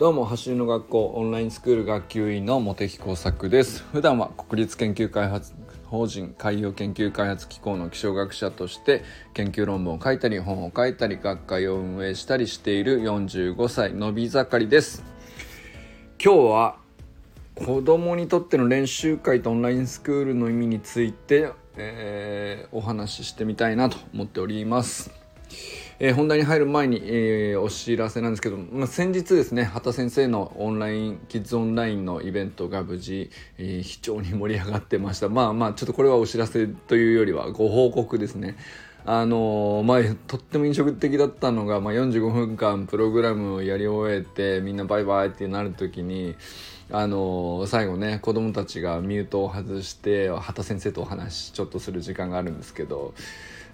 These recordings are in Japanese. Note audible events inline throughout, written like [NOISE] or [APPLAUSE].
どうも走りの学校オンラインスクール学級委員の茂木耕作です。普段は国立研究開発法人海洋研究開発機構の気象学者として研究論文を書いたり本を書いたり学会を運営したりしている45歳のび盛りです。今日は子供にとっての練習会とオンラインスクールの意味について、えー、お話ししてみたいなと思っております。えー、本題に入る前に、えー、お知らせなんですけど、まあ、先日ですね畑先生のオンラインキッズオンラインのイベントが無事、えー、非常に盛り上がってました。まあまあちょっとこれはお知らせというよりはご報告ですね。あのまあ、とっても印象的だったのが、まあ、45分間プログラムをやり終えてみんなバイバイってなる時にあの最後ね子供たちがミュートを外して畑先生とお話ちょっとする時間があるんですけど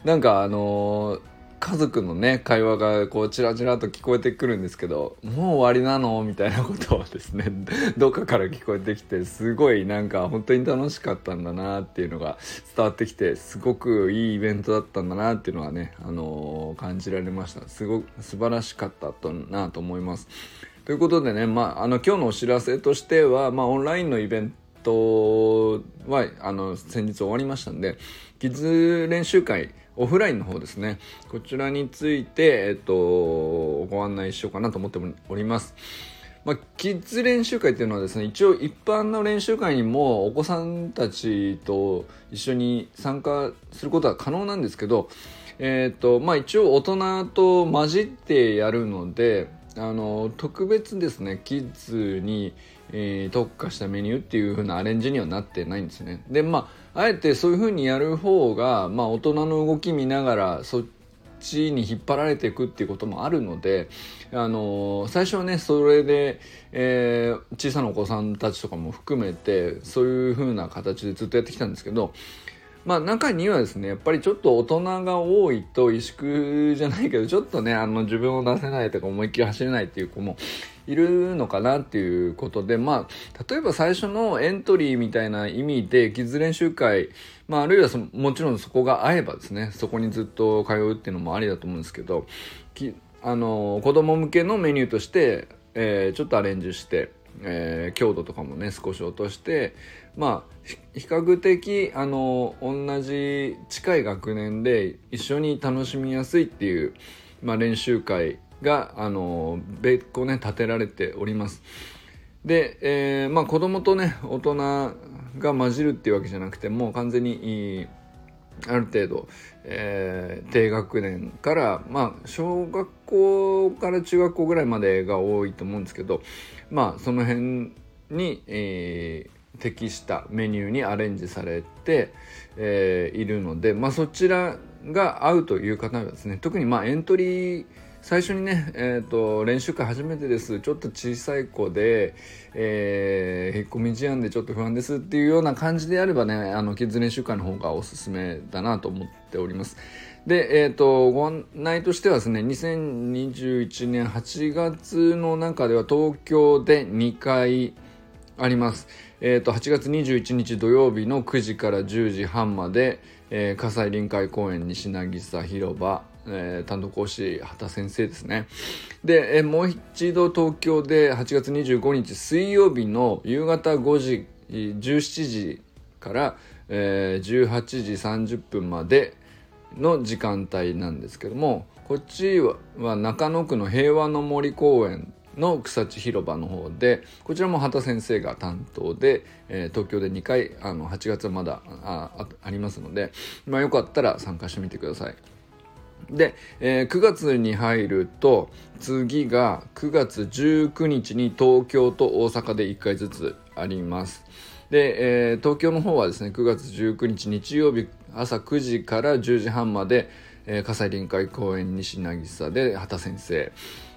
なんかあの家族のね会話がこうチラチラと聞こえてくるんですけどもう終わりなのみたいなことはですね [LAUGHS] どっかから聞こえてきてすごいなんか本当に楽しかったんだなっていうのが伝わってきてすごくいいイベントだったんだなっていうのはね、あのー、感じられましたすごく素晴らしかったとなと思います。ということでね、まあ、あの今日のお知らせとしては、まあ、オンラインのイベントはあの先日終わりましたんでキッズ練習会オフラインの方ですねこちらについて、えっと、ご案内しようかなと思っております。まあ、キッズ練習会っていうのはですね一応一般の練習会にもお子さんたちと一緒に参加することは可能なんですけど、えーとまあ、一応大人と混じってやるのであの特別ですねキッズに、えー、特化したメニューっていう風なアレンジにはなってないんですねでまああえてそういう風にやる方が、まあ、大人の動き見ながらそっちに引っ張られていくっていうこともあるので、あの最初はねそれで、えー、小さなお子さんたちとかも含めてそういう風な形でずっとやってきたんですけどまあ中にはですねやっぱりちょっと大人が多いと萎縮じゃないけどちょっとねあの自分を出せないとか思いっきり走れないっていう子もいるのかなっていうことでまあ例えば最初のエントリーみたいな意味でキッズ練習会まああるいはそもちろんそこが合えばですねそこにずっと通うっていうのもありだと思うんですけどあの子供向けのメニューとして、えー、ちょっとアレンジしてえー、強度とかもね少し落としてまあ比較的あの同じ近い学年で一緒に楽しみやすいっていう、まあ、練習会があの別個ね立てられております。で、えー、まあ子供とね大人が混じるっていうわけじゃなくてもう完全にある程度、えー、低学年からまあ小学校から中学校ぐらいまでが多いと思うんですけどまあその辺に、えー、適したメニューにアレンジされて、えー、いるので、まあ、そちらが合うという方はですね特にまあエントリー最初にね、えーと、練習会初めてですちょっと小さい子で、えー、引っ込み思案でちょっと不安ですっていうような感じであればねあのキッズ練習会の方がおすすめだなと思っております。で、え、ー、と、ご案内としてはですね、2021年8月の中では東京で2回あります。えっ、ー、と、8月21日土曜日の9時から10時半まで、えー、葛西臨海公園西渚広場、えー、担当講師畑先生ですね。で、えー、もう一度東京で8月25日水曜日の夕方5時、17時から、えー、18時30分まで、の時間帯なんですけどもこっちは中野区の平和の森公園の草地広場の方でこちらも畑先生が担当で、えー、東京で2回あの8月はまだあありますので、まあ、よかったら参加してみてください。で、えー、9月に入ると次が9月19日に東京と大阪で1回ずつあります。で、えー、東京の方はですね9月19日日曜日朝9時から10時半まで、えー、葛西臨海公園西渚で畑先生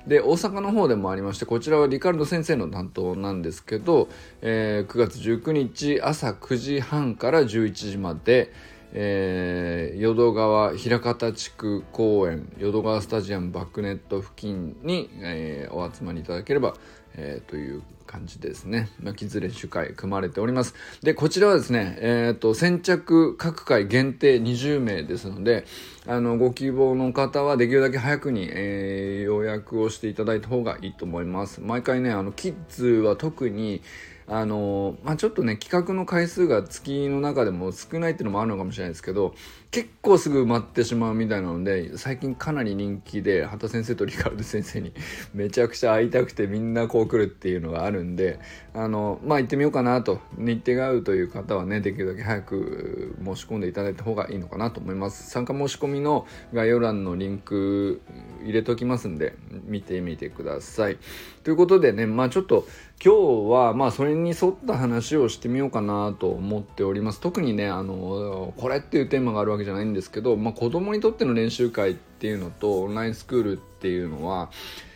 で大阪の方でもありましてこちらはリカルド先生の担当なんですけど、えー、9月19日朝9時半から11時まで、えー、淀川枚方地区公園淀川スタジアムバックネット付近に、えー、お集まりいただければ、えー、という感じですね。巻きずれ主会組まれております。で、こちらはですね、えっ、ー、と、先着各回限定20名ですので、あの、ご希望の方はできるだけ早くに、えー、予約をしていただいた方がいいと思います。毎回ね、あの、キッズは特に、あのまあ、ちょっとね企画の回数が月の中でも少ないっていうのもあるのかもしれないですけど結構すぐ埋まってしまうみたいなので最近かなり人気で畑先生とリカルド先生に [LAUGHS] めちゃくちゃ会いたくてみんなこう来るっていうのがあるんであのまあ行ってみようかなと日程が合うという方はねできるだけ早く申し込んでいただいた方がいいのかなと思います。参加申し込みの概要欄のリンク入れときますんで見てみてください。ということでねまあちょっと今日はまあそれに沿った話をしてみようかなと思っております。特にねあのこれっていうテーマがあるわけじゃないんですけど、まあ、子供にとっての練習会っていうのとオンラインスクールっていうのは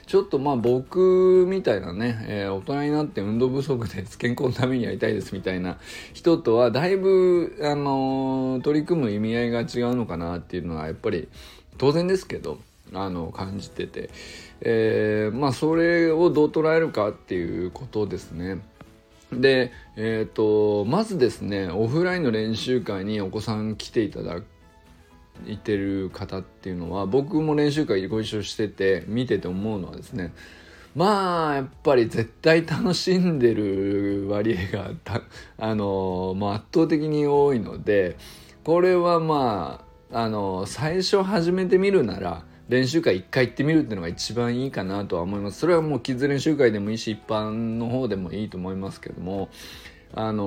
ちょっとまあ僕みたいなね、えー、大人になって運動不足で健康のためにやりたいですみたいな人とはだいぶ、あのー、取り組む意味合いが違うのかなっていうのはやっぱり当然ですけどあの感じてて、えー、まあそれをどう捉えるかっていうことですね。で、えーと、まずですねオフラインの練習会にお子さん来ていただいてる方っていうのは僕も練習会ご一緒してて見てて思うのはですねまあやっぱり絶対楽しんでる割合が [LAUGHS] あの、圧倒的に多いのでこれはまああの最初始めてみるなら練習会1回行ってみるっていうのが一番いいかなとは思います。それはもうキッズ練習会でもいいし一般の方でもいいと思いますけどもあの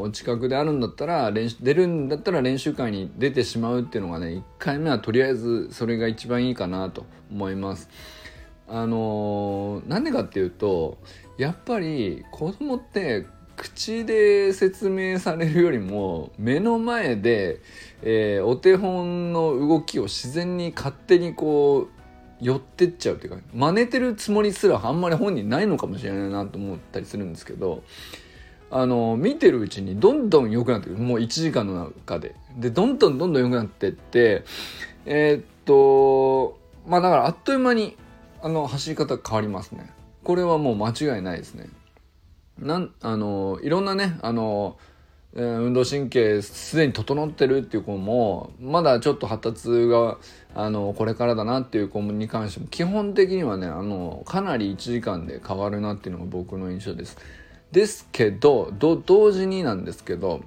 お近くであるんだったら練習出るんだったら練習会に出てしまうっていうのがね1回目はとりあえずそれが一番いいかなと思います。あのなんでかっていうとやっぱり子供って口で説明されるよりも目の前で、えー、お手本の動きを自然に勝手にこう寄ってっちゃうっていうか真似てるつもりすらあんまり本人ないのかもしれないなと思ったりするんですけどあの見てるうちにどんどん良くなってくる。もう1時間の中で。でどんどんどんどん良くなってって。えー、っとまあだからあっという間にあの走り方変わりますね。これはもう間違いないですね。なんあのいろんなねあの、えー、運動神経すでに整ってるっていう子もまだちょっと発達があのこれからだなっていう子に関しても基本的にはねあのかなり1時間で変わるなっていうのが僕の印象です。ですけど同時になんですけど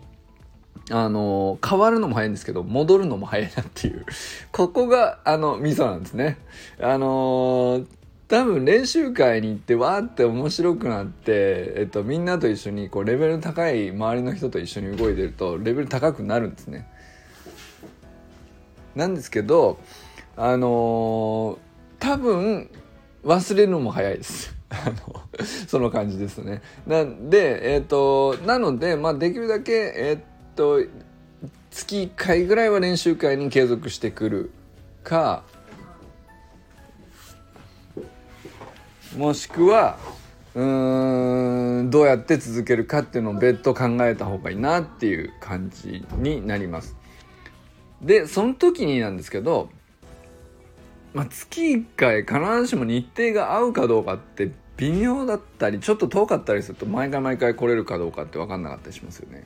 あの変わるのも早いんですけど戻るのも早いなっていう [LAUGHS] ここがあのミソなんですね。あの多分練習会に行ってわーって面白くなって、えっと、みんなと一緒にこうレベル高い周りの人と一緒に動いてるとレベル高くなるんですね。なんですけどあのー、多分忘れるのも早いです。[LAUGHS] その感じですね。なんで、えっ、ー、と、なので、まあ、できるだけ、えっ、ー、と、月1回ぐらいは練習会に継続してくるか、もしくはうーんどうやって続けるかっていうのを別途考えた方がいいなっていう感じになります。でその時になんですけど、まあ、月1回必ずしも日程が合うかどうかって微妙だったりちょっと遠かったりすると毎回毎回来れるかどうかって分かんなかったりしますよね。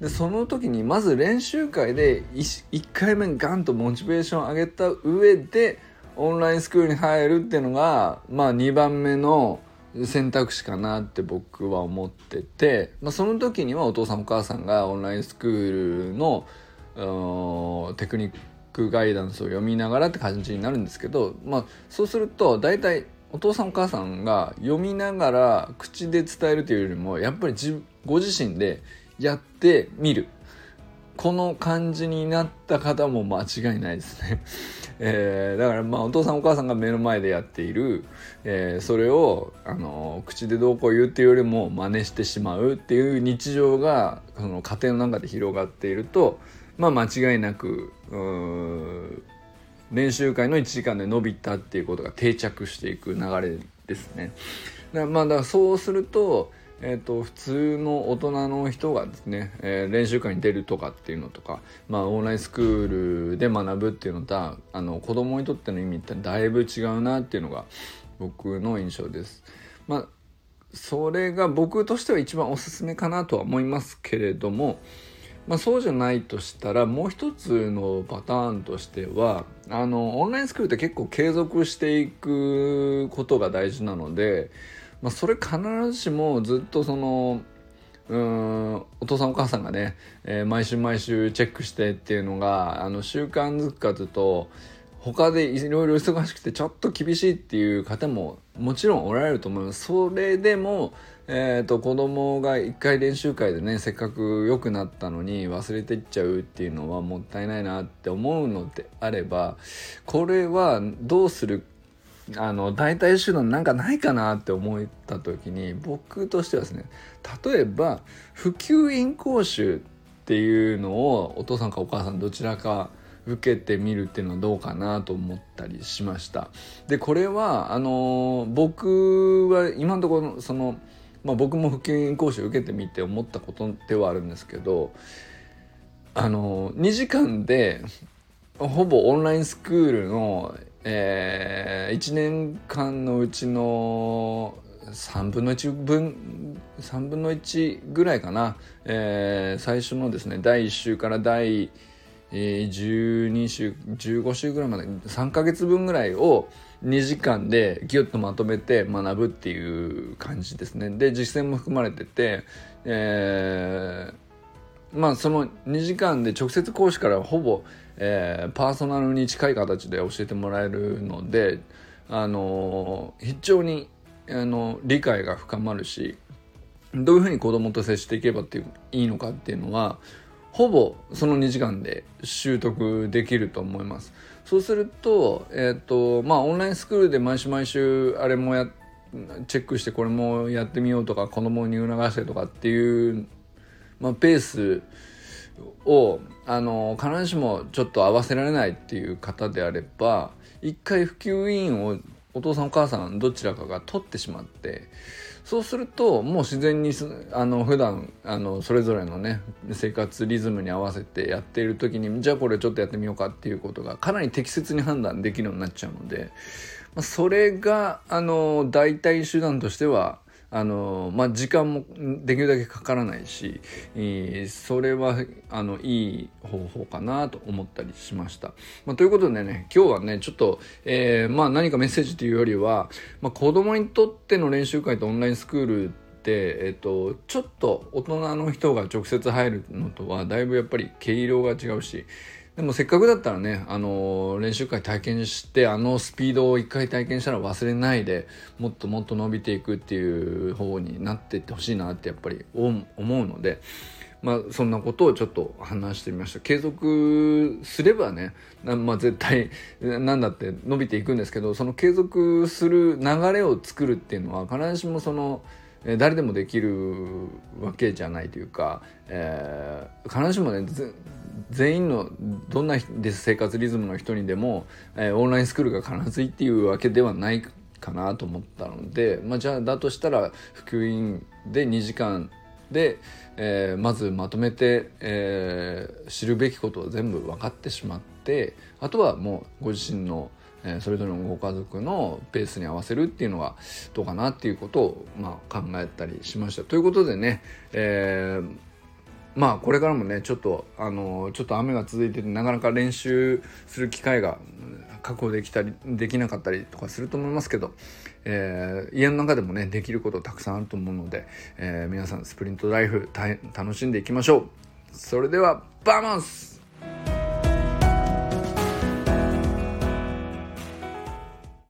でその時にまず練習会で 1, 1回目ガンとモチベーション上げた上でオンラインスクールに入るっていうのが、まあ、2番目の選択肢かなって僕は思ってて、まあ、その時にはお父さんお母さんがオンラインスクールのテクニッククガイダンスを読みながらって感じになるんですけど、まあ、そうすると大体お父さんお母さんが読みながら口で伝えるというよりもやっぱりご自身でやってみるこの感じになった方も間違いないですね。[LAUGHS] えー、だからまあお父さんお母さんが目の前でやっている、えー、それをあの口でどうこう言うっていうよりも真似してしまうっていう日常がその家庭の中で広がっていると、まあ、間違いなく練習会の1時間で伸びたっていうことが定着していく流れですね。だまあだからそうするとえーと、普通の大人の人がですね、えー、練習会に出るとかっていうのとか、まあ、オンラインスクールで学ぶっていうのとあの子供にとっての意味ってだいぶ違うなっていうのが僕の印象です。まあそれが僕としては一番おすすめかなとは思いますけれども、まあ、そうじゃないとしたらもう一つのパターンとしてはあのオンラインスクールって結構継続していくことが大事なので、まあ、それ必ずしもずっとそのうんお父さんお母さんがね、えー、毎週毎週チェックしてっていうのがあの習慣づくかというと他でいろいろ忙しくてちょっと厳しいっていう方ももちろんおられると思います。それでも、えっ、ー、と、子供が一回練習会でね、せっかく良くなったのに忘れていっちゃうっていうのはもったいないなって思うのであれば、これはどうするあの代替手段なんかないかなって思った時に僕としてはですね例えば普及員講習っていうのをお父さんかお母さんどちらか受けてみるっていうのはどうかなと思ったりしました。でこれはあの僕は今のところその、まあ、僕も普及講習受けてみて思ったことではあるんですけどあの2時間でほぼオンラインスクールの、えー、1年間のうちの3分の1分3分の1ぐらいかな、えー、最初のですね第1週から第、12週15週ぐらいまで3ヶ月分ぐらいを2時間でギュッとまとめて学ぶっていう感じですねで実践も含まれてて、えー、まあその2時間で直接講師からほぼ、えー、パーソナルに近い形で教えてもらえるのであの非常にあの理解が深まるしどういうふうに子供と接していけばっていういいのかっていうのはほぼその2時間で習得できると思います。そうすると、えっ、ー、と、まあ、オンラインスクールで毎週毎週あれもや、チェックしてこれもやってみようとか、子供に促してとかっていう、まあ、ペースを、あの、必ずしもちょっと合わせられないっていう方であれば、一回普及委員をお父さんお母さんどちらかが取ってしまって、そうするともう自然にあの普段あのそれぞれのね生活リズムに合わせてやっている時にじゃあこれちょっとやってみようかっていうことがかなり適切に判断できるようになっちゃうので、まあ、それがあの代替手段としてはあのまあ、時間もできるだけかからないし、それはあのいい方法かなと思ったりしました。まあ、ということでね今日はねちょっと、えー、まあ、何かメッセージというよりは、まあ、子供にとっての練習会とオンラインスクールってえっと、ちょっと大人の人が直接入るのとはだいぶやっぱり毛色が違うしでもせっかくだったらね、あの練習会体験してあのスピードを一回体験したら忘れないでもっともっと伸びていくっていう方になっていってほしいなってやっぱり思うので。まあ、そんなことをちょっと話してみました継続すればね、まあ、絶対何だって伸びていくんですけどその継続する流れを作るっていうのは必ずしもその誰でもできるわけじゃないというか、えー、必ずしもね全員のどんな生活リズムの人にでも、えー、オンラインスクールが必ずいいっていうわけではないかなと思ったので、まあ、じゃあだとしたら普及員で2時間で、えー、まずまとめて、え、知るべきことを全部分かってしまってあとはもうご自身のえー、それぞれのご家族のペースに合わせるっていうのがどうかなっていうことを、まあ、考えたりしました。ということでね、えー、まあこれからもねちょっとあのちょっと雨が続いててなかなか練習する機会が確保できたりできなかったりとかすると思いますけど、えー、家の中でもねできることたくさんあると思うので、えー、皆さんスプリントライフ楽しんでいきましょうそれではバーマンス